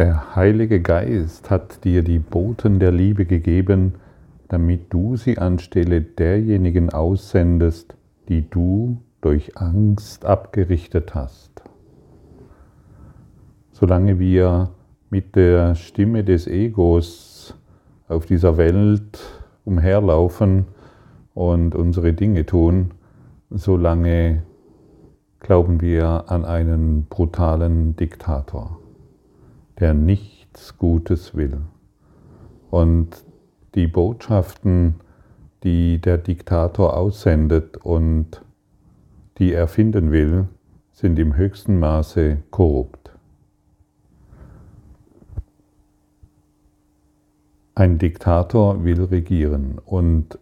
Der Heilige Geist hat dir die Boten der Liebe gegeben, damit du sie anstelle derjenigen aussendest, die du durch Angst abgerichtet hast. Solange wir mit der Stimme des Egos auf dieser Welt umherlaufen und unsere Dinge tun, solange glauben wir an einen brutalen Diktator, der nichts Gutes will. Und die Botschaften, die der Diktator aussendet und die er finden will, sind im höchsten Maße korrupt. Ein Diktator will regieren und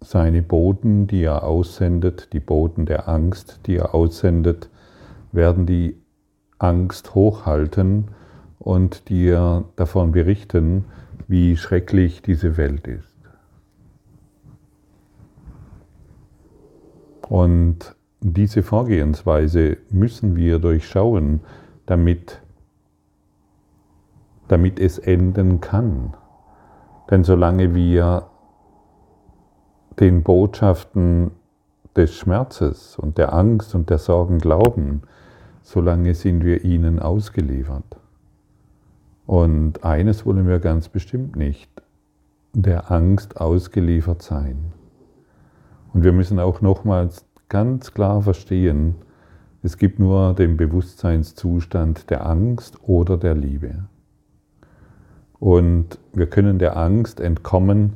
seine Boten, die er aussendet, die Boten der Angst, die er aussendet, werden die Angst hochhalten und dir davon berichten, wie schrecklich diese Welt ist. Und diese Vorgehensweise müssen wir durchschauen, damit, damit es enden kann. Denn solange wir den Botschaften des Schmerzes und der Angst und der Sorgen glauben, solange sind wir ihnen ausgeliefert. Und eines wollen wir ganz bestimmt nicht, der Angst ausgeliefert sein. Und wir müssen auch nochmals ganz klar verstehen, es gibt nur den Bewusstseinszustand der Angst oder der Liebe. Und wir können der Angst entkommen,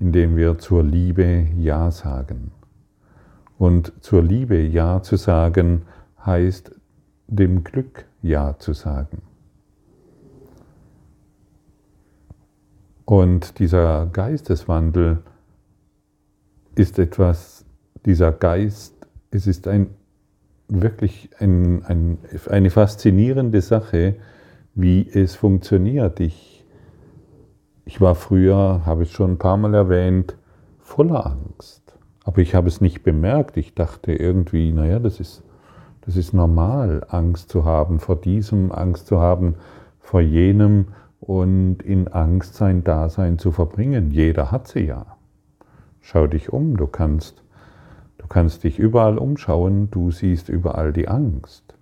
indem wir zur Liebe Ja sagen. Und zur Liebe Ja zu sagen heißt dem Glück Ja zu sagen. Und dieser Geisteswandel ist etwas, dieser Geist, es ist ein, wirklich ein, ein, eine faszinierende Sache, wie es funktioniert. Ich, ich war früher, habe ich schon ein paar Mal erwähnt, voller Angst. Aber ich habe es nicht bemerkt. Ich dachte irgendwie, naja, das ist, das ist normal, Angst zu haben vor diesem, Angst zu haben vor jenem und in Angst sein Dasein zu verbringen. Jeder hat sie ja. Schau dich um, du kannst, du kannst dich überall umschauen, du siehst überall die Angst.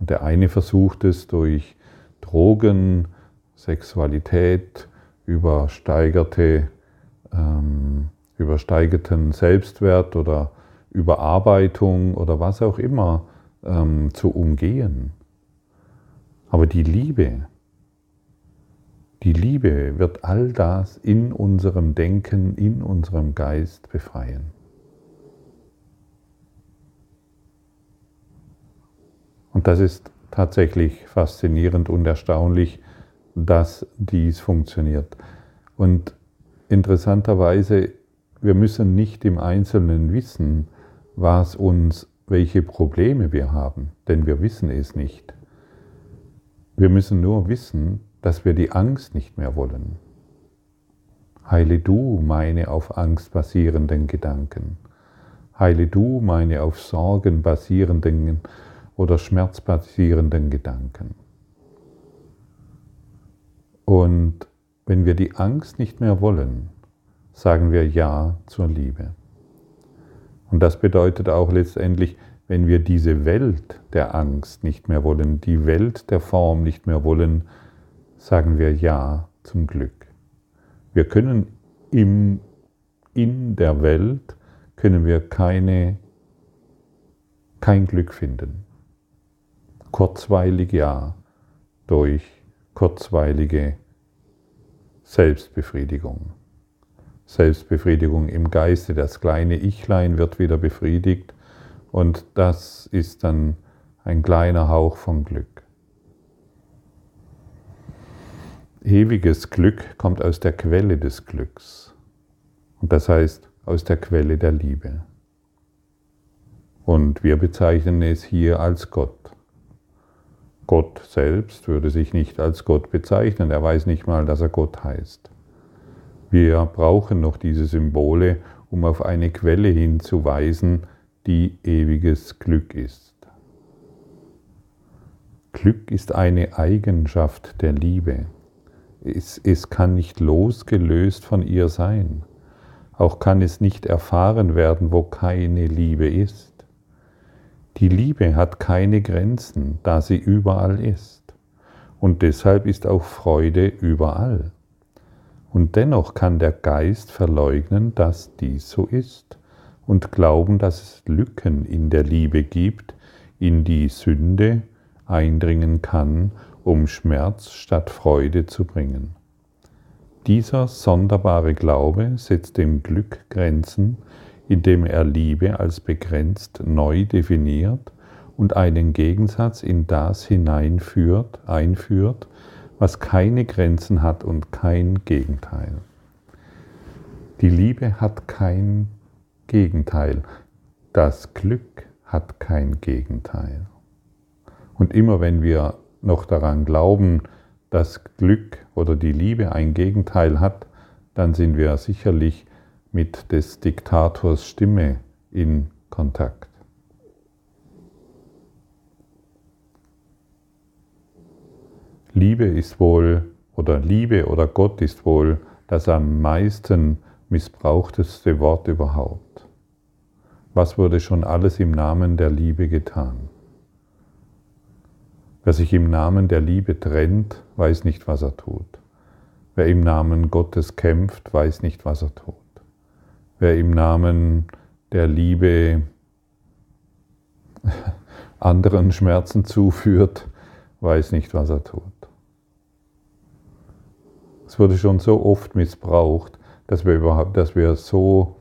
Und der eine versucht es durch Drogen, Sexualität, übersteigerte, ähm, übersteigerten Selbstwert oder Überarbeitung oder was auch immer ähm, zu umgehen. Aber die Liebe, die Liebe wird all das in unserem Denken, in unserem Geist befreien. Und das ist tatsächlich faszinierend und erstaunlich, dass dies funktioniert. Und interessanterweise, wir müssen nicht im Einzelnen wissen, was uns, welche Probleme wir haben, denn wir wissen es nicht. Wir müssen nur wissen, dass wir die Angst nicht mehr wollen. Heile du meine auf Angst basierenden Gedanken. Heile du meine auf Sorgen basierenden oder Schmerz basierenden Gedanken. Und wenn wir die Angst nicht mehr wollen, sagen wir Ja zur Liebe. Und das bedeutet auch letztendlich, wenn wir diese Welt der Angst nicht mehr wollen, die Welt der Form nicht mehr wollen, sagen wir Ja zum Glück. Wir können im, in der Welt, können wir keine, kein Glück finden. Kurzweilig ja, durch kurzweilige Selbstbefriedigung. Selbstbefriedigung im Geiste, das kleine Ichlein wird wieder befriedigt und das ist dann ein kleiner Hauch von Glück. Ewiges Glück kommt aus der Quelle des Glücks. Und das heißt aus der Quelle der Liebe. Und wir bezeichnen es hier als Gott. Gott selbst würde sich nicht als Gott bezeichnen. Er weiß nicht mal, dass er Gott heißt. Wir brauchen noch diese Symbole, um auf eine Quelle hinzuweisen, die ewiges Glück ist. Glück ist eine Eigenschaft der Liebe. Es, es kann nicht losgelöst von ihr sein. Auch kann es nicht erfahren werden, wo keine Liebe ist. Die Liebe hat keine Grenzen, da sie überall ist. Und deshalb ist auch Freude überall. Und dennoch kann der Geist verleugnen, dass dies so ist und glauben, dass es Lücken in der Liebe gibt, in die Sünde eindringen kann, um Schmerz statt Freude zu bringen. Dieser sonderbare Glaube setzt dem Glück Grenzen, indem er Liebe als begrenzt neu definiert und einen Gegensatz in das hineinführt, einführt, was keine Grenzen hat und kein Gegenteil. Die Liebe hat kein Gegenteil. Das Glück hat kein Gegenteil. Und immer wenn wir noch daran glauben, dass Glück oder die Liebe ein Gegenteil hat, dann sind wir sicherlich mit des Diktators Stimme in Kontakt. Liebe ist wohl, oder Liebe oder Gott ist wohl das am meisten missbrauchteste Wort überhaupt. Was wurde schon alles im Namen der Liebe getan? Wer sich im Namen der Liebe trennt, weiß nicht, was er tut. Wer im Namen Gottes kämpft, weiß nicht, was er tut. Wer im Namen der Liebe anderen Schmerzen zuführt, weiß nicht, was er tut. Es wurde schon so oft missbraucht, dass wir überhaupt, dass wir so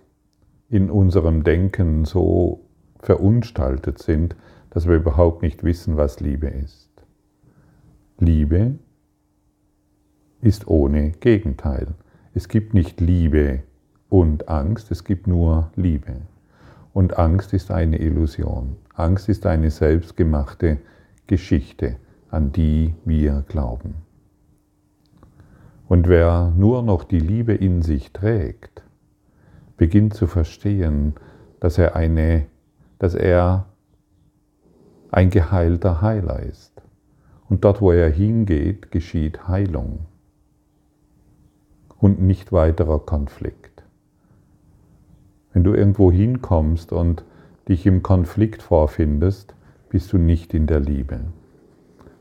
in unserem Denken so verunstaltet sind, dass wir überhaupt nicht wissen, was Liebe ist. Liebe ist ohne Gegenteil. Es gibt nicht Liebe und Angst, es gibt nur Liebe. Und Angst ist eine Illusion. Angst ist eine selbstgemachte Geschichte, an die wir glauben. Und wer nur noch die Liebe in sich trägt, beginnt zu verstehen, dass er, eine, dass er ein geheilter Heiler ist. Und dort, wo er hingeht, geschieht Heilung und nicht weiterer Konflikt. Wenn du irgendwo hinkommst und dich im Konflikt vorfindest, bist du nicht in der Liebe,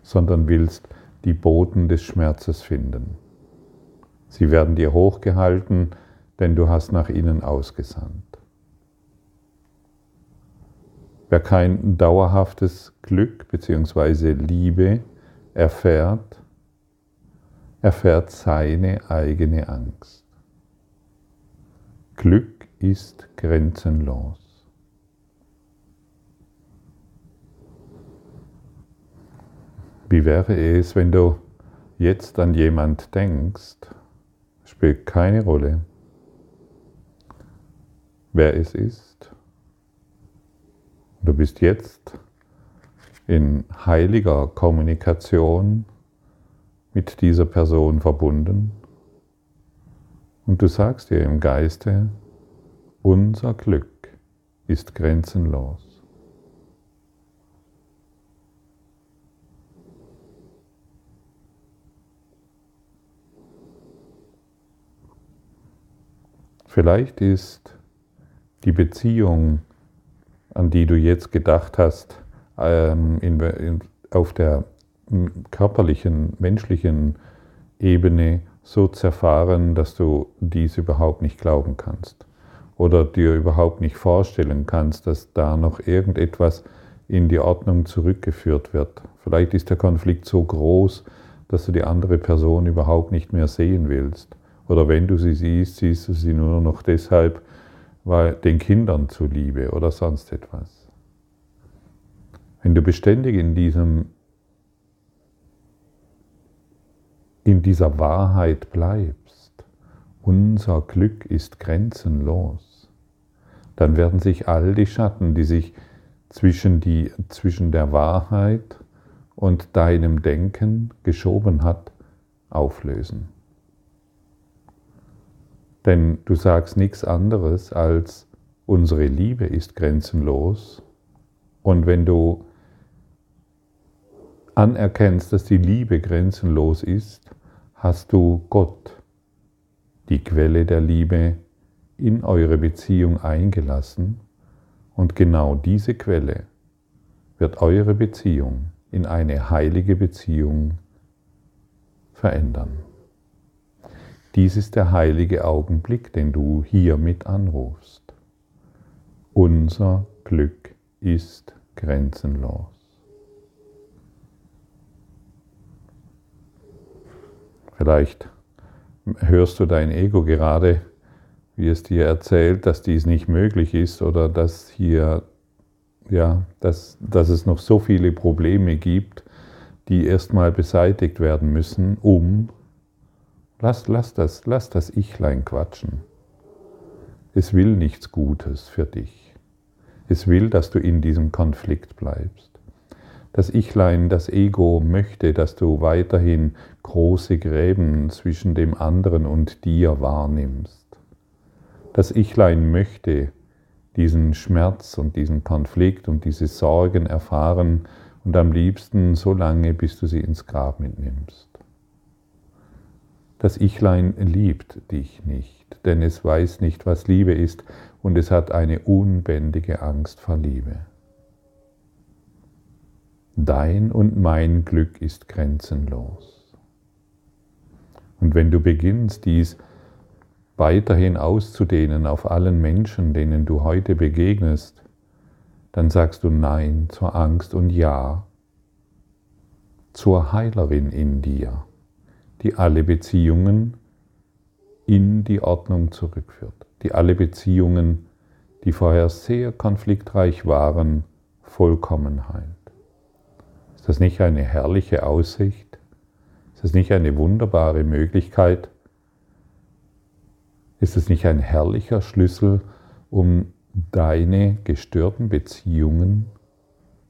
sondern willst die Boten des Schmerzes finden. Sie werden dir hochgehalten, denn du hast nach ihnen ausgesandt. Wer kein dauerhaftes Glück bzw. Liebe erfährt, erfährt seine eigene Angst. Glück ist grenzenlos. Wie wäre es, wenn du jetzt an jemand denkst, spielt keine Rolle, wer es ist. Du bist jetzt in heiliger Kommunikation mit dieser Person verbunden und du sagst dir im Geiste, unser Glück ist grenzenlos. Vielleicht ist die Beziehung, an die du jetzt gedacht hast, ähm, in, in, auf der körperlichen, menschlichen Ebene so zerfahren, dass du dies überhaupt nicht glauben kannst oder dir überhaupt nicht vorstellen kannst, dass da noch irgendetwas in die Ordnung zurückgeführt wird. Vielleicht ist der Konflikt so groß, dass du die andere Person überhaupt nicht mehr sehen willst. Oder wenn du sie siehst, siehst du sie nur noch deshalb, weil den Kindern zuliebe oder sonst etwas. Wenn du beständig in diesem in dieser Wahrheit bleibst, unser Glück ist grenzenlos, dann werden sich all die Schatten, die sich zwischen, die, zwischen der Wahrheit und deinem Denken geschoben hat, auflösen. Denn du sagst nichts anderes als, unsere Liebe ist grenzenlos. Und wenn du anerkennst, dass die Liebe grenzenlos ist, hast du Gott, die Quelle der Liebe, in eure Beziehung eingelassen und genau diese Quelle wird eure Beziehung in eine heilige Beziehung verändern. Dies ist der heilige Augenblick, den du hiermit anrufst. Unser Glück ist grenzenlos. Vielleicht hörst du dein Ego gerade, wie es dir erzählt, dass dies nicht möglich ist oder dass hier, ja, dass, dass es noch so viele Probleme gibt, die erstmal beseitigt werden müssen, um, lass, lass, das, lass das Ichlein quatschen. Es will nichts Gutes für dich. Es will, dass du in diesem Konflikt bleibst. Das Ichlein, das Ego möchte, dass du weiterhin große Gräben zwischen dem anderen und dir wahrnimmst. Das Ichlein möchte diesen Schmerz und diesen Konflikt und diese Sorgen erfahren und am liebsten so lange, bis du sie ins Grab mitnimmst. Das Ichlein liebt dich nicht, denn es weiß nicht, was Liebe ist und es hat eine unbändige Angst vor Liebe. Dein und mein Glück ist grenzenlos. Und wenn du beginnst, dies weiterhin auszudehnen auf allen Menschen, denen du heute begegnest, dann sagst du Nein zur Angst und Ja zur Heilerin in dir, die alle Beziehungen in die Ordnung zurückführt, die alle Beziehungen, die vorher sehr konfliktreich waren, vollkommen heilt. Ist das nicht eine herrliche Aussicht? Ist das nicht eine wunderbare Möglichkeit? Ist es nicht ein herrlicher Schlüssel, um deine gestörten Beziehungen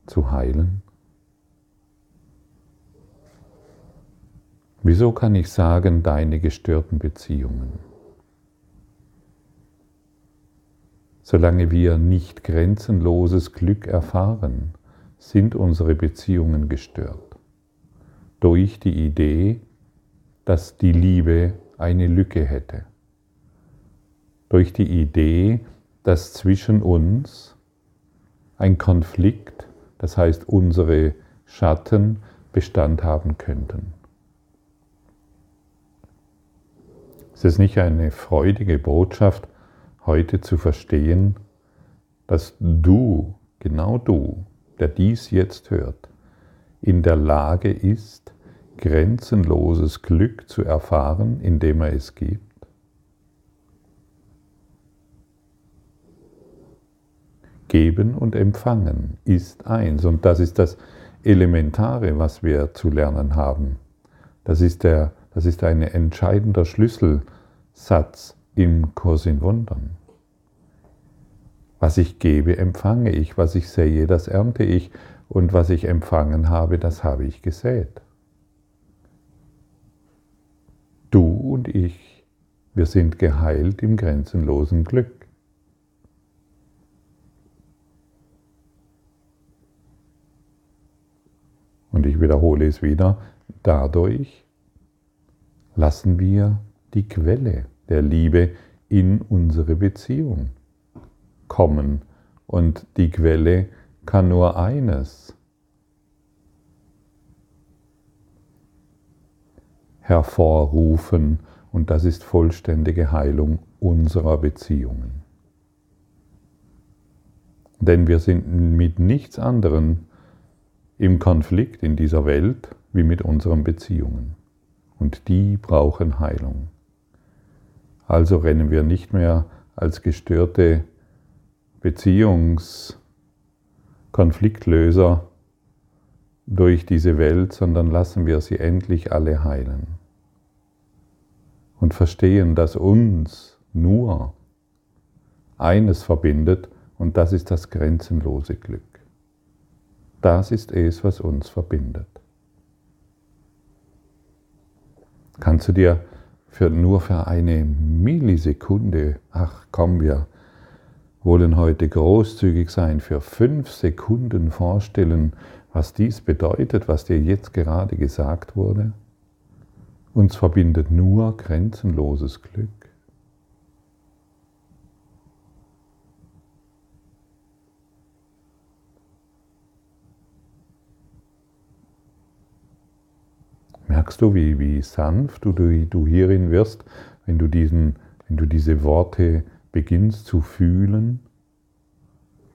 zu heilen? Wieso kann ich sagen, deine gestörten Beziehungen? Solange wir nicht grenzenloses Glück erfahren, sind unsere Beziehungen gestört. Durch die Idee, dass die Liebe eine Lücke hätte. Durch die Idee, dass zwischen uns ein Konflikt, das heißt unsere Schatten, Bestand haben könnten. Es ist nicht eine freudige Botschaft, heute zu verstehen, dass du, genau du, der dies jetzt hört, in der Lage ist, grenzenloses Glück zu erfahren, indem er es gibt? Geben und Empfangen ist eins und das ist das Elementare, was wir zu lernen haben. Das ist, der, das ist ein entscheidender Schlüsselsatz im Kurs in Wundern. Was ich gebe, empfange ich. Was ich sähe, das ernte ich. Und was ich empfangen habe, das habe ich gesät. Du und ich, wir sind geheilt im grenzenlosen Glück. Und ich wiederhole es wieder, dadurch lassen wir die Quelle der Liebe in unsere Beziehung kommen. Und die Quelle kann nur eines. hervorrufen und das ist vollständige Heilung unserer Beziehungen. Denn wir sind mit nichts anderem im Konflikt in dieser Welt wie mit unseren Beziehungen. Und die brauchen Heilung. Also rennen wir nicht mehr als gestörte Beziehungskonfliktlöser durch diese Welt, sondern lassen wir sie endlich alle heilen. Und verstehen, dass uns nur eines verbindet und das ist das grenzenlose Glück. Das ist es, was uns verbindet. Kannst du dir für, nur für eine Millisekunde, ach komm, wir wollen heute großzügig sein, für fünf Sekunden vorstellen, was dies bedeutet, was dir jetzt gerade gesagt wurde? Uns verbindet nur grenzenloses Glück. Merkst du, wie, wie sanft du, du hierin wirst, wenn du, diesen, wenn du diese Worte beginnst zu fühlen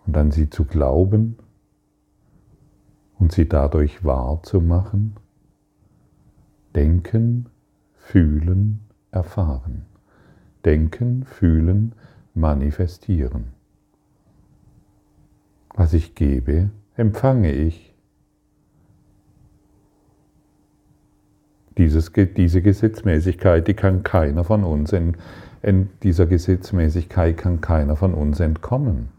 und dann sie zu glauben und sie dadurch wahrzumachen? Denken, fühlen, erfahren. Denken, fühlen, manifestieren. Was ich gebe, empfange ich. Dieses, diese Gesetzmäßigkeit, die kann keiner von uns, in dieser Gesetzmäßigkeit kann keiner von uns entkommen.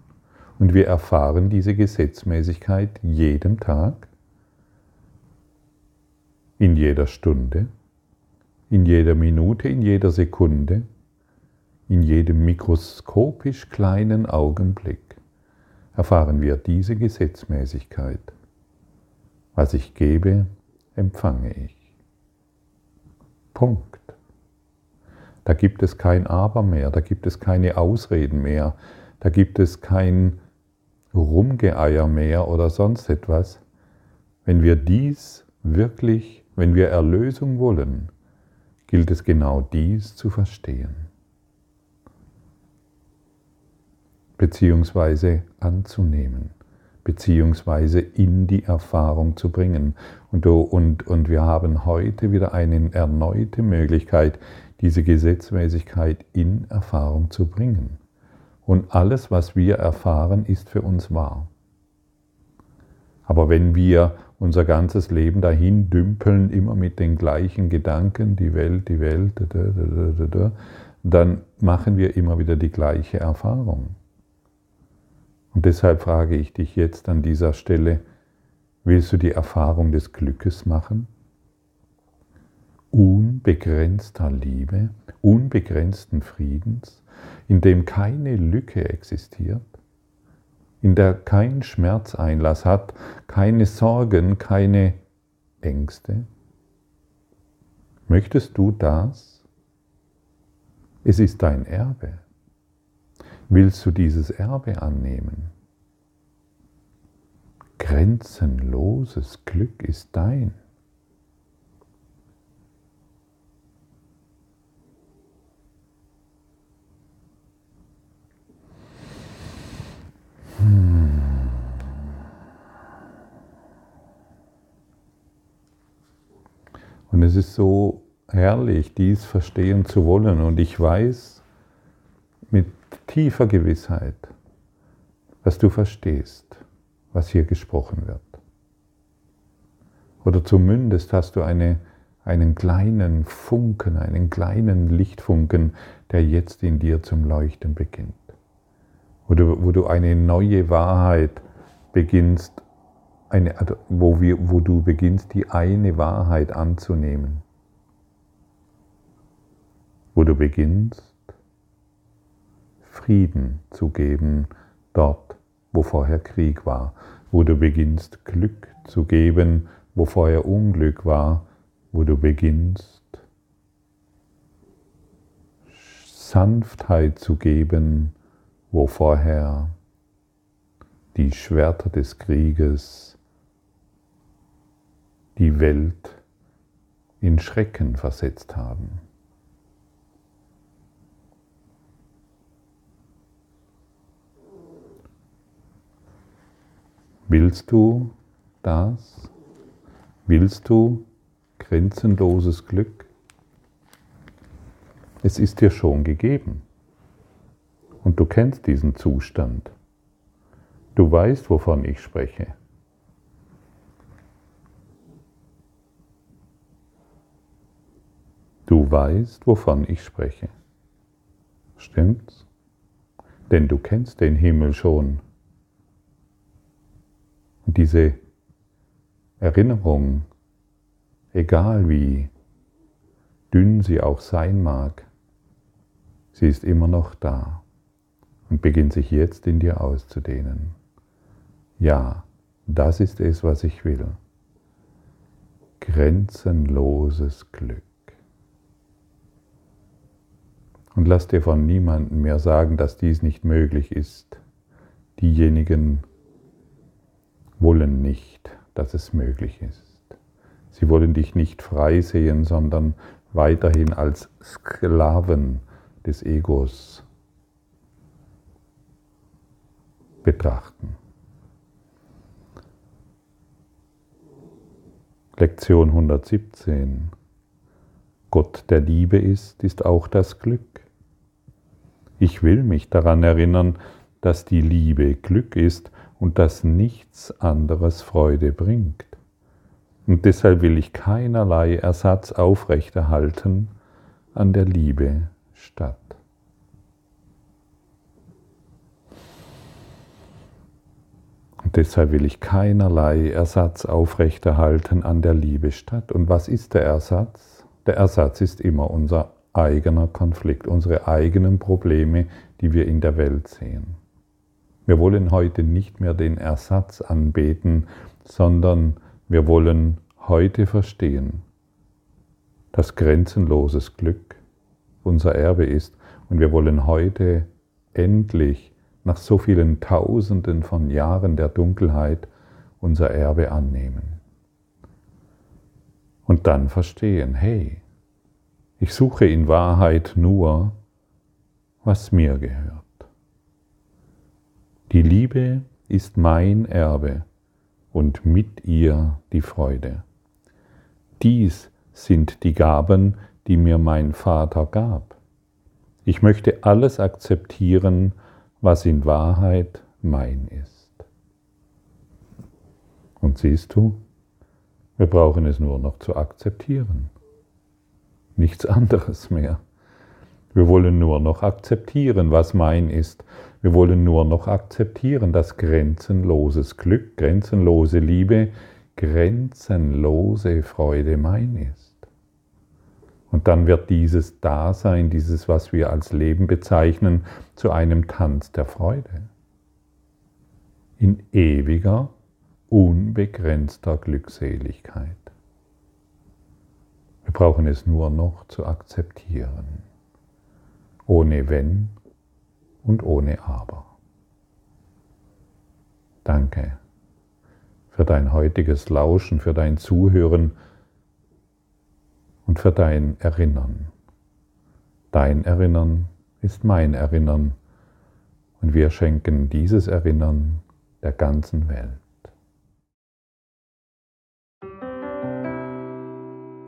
Und wir erfahren diese Gesetzmäßigkeit jeden Tag, in jeder Stunde, in jeder Minute, in jeder Sekunde, in jedem mikroskopisch kleinen Augenblick erfahren wir diese Gesetzmäßigkeit. Was ich gebe, empfange ich. Punkt. Da gibt es kein Aber mehr, da gibt es keine Ausreden mehr, da gibt es kein Rumgeeier mehr oder sonst etwas. Wenn wir dies wirklich, wenn wir Erlösung wollen, gilt es genau dies zu verstehen, beziehungsweise anzunehmen beziehungsweise in die Erfahrung zu bringen. Und, und, und wir haben heute wieder eine erneute Möglichkeit, diese Gesetzmäßigkeit in Erfahrung zu bringen. Und alles, was wir erfahren, ist für uns wahr. Aber wenn wir unser ganzes Leben dahin dümpeln, immer mit den gleichen Gedanken, die Welt, die Welt, dann machen wir immer wieder die gleiche Erfahrung. Und deshalb frage ich dich jetzt an dieser Stelle, willst du die Erfahrung des Glückes machen? Unbegrenzter Liebe, unbegrenzten Friedens, in dem keine Lücke existiert, in der kein Schmerzeinlass hat, keine Sorgen, keine Ängste? Möchtest du das? Es ist dein Erbe. Willst du dieses Erbe annehmen? Grenzenloses Glück ist dein. Und es ist so herrlich, dies verstehen zu wollen. Und ich weiß mit tiefer Gewissheit, dass du verstehst, was hier gesprochen wird. Oder zumindest hast du eine, einen kleinen Funken, einen kleinen Lichtfunken, der jetzt in dir zum Leuchten beginnt. Du, wo du eine neue Wahrheit beginnst, eine, wo, wir, wo du beginnst, die eine Wahrheit anzunehmen. Wo du beginnst, Frieden zu geben dort, wo vorher Krieg war, wo du beginnst Glück zu geben, wo vorher Unglück war, wo du beginnst Sanftheit zu geben, wo vorher die Schwerter des Krieges die Welt in Schrecken versetzt haben. Willst du das? Willst du grenzenloses Glück? Es ist dir schon gegeben. Und du kennst diesen Zustand. Du weißt, wovon ich spreche. Du weißt, wovon ich spreche. Stimmt's? Denn du kennst den Himmel schon und diese Erinnerung, egal wie dünn sie auch sein mag, sie ist immer noch da und beginnt sich jetzt in dir auszudehnen. Ja, Das ist es, was ich will. Grenzenloses Glück. Und lass dir von niemandem mehr sagen, dass dies nicht möglich ist. Diejenigen wollen nicht, dass es möglich ist. Sie wollen dich nicht frei sehen, sondern weiterhin als Sklaven des Egos betrachten. Lektion 117. Gott der Liebe ist, ist auch das Glück. Ich will mich daran erinnern, dass die Liebe Glück ist und dass nichts anderes Freude bringt. Und deshalb will ich keinerlei Ersatz aufrechterhalten an der Liebe statt. Und deshalb will ich keinerlei Ersatz aufrechterhalten an der Liebe statt. Und was ist der Ersatz? Der Ersatz ist immer unser eigener Konflikt, unsere eigenen Probleme, die wir in der Welt sehen. Wir wollen heute nicht mehr den Ersatz anbeten, sondern wir wollen heute verstehen, dass grenzenloses Glück unser Erbe ist und wir wollen heute endlich nach so vielen Tausenden von Jahren der Dunkelheit unser Erbe annehmen. Und dann verstehen, hey, ich suche in Wahrheit nur, was mir gehört. Die Liebe ist mein Erbe und mit ihr die Freude. Dies sind die Gaben, die mir mein Vater gab. Ich möchte alles akzeptieren, was in Wahrheit mein ist. Und siehst du, wir brauchen es nur noch zu akzeptieren. Nichts anderes mehr. Wir wollen nur noch akzeptieren, was mein ist. Wir wollen nur noch akzeptieren, dass grenzenloses Glück, grenzenlose Liebe, grenzenlose Freude mein ist. Und dann wird dieses Dasein, dieses, was wir als Leben bezeichnen, zu einem Tanz der Freude. In ewiger, unbegrenzter Glückseligkeit. Wir brauchen es nur noch zu akzeptieren ohne Wenn und ohne Aber. Danke für dein heutiges Lauschen, für dein Zuhören und für dein Erinnern. Dein Erinnern ist mein Erinnern und wir schenken dieses Erinnern der ganzen Welt.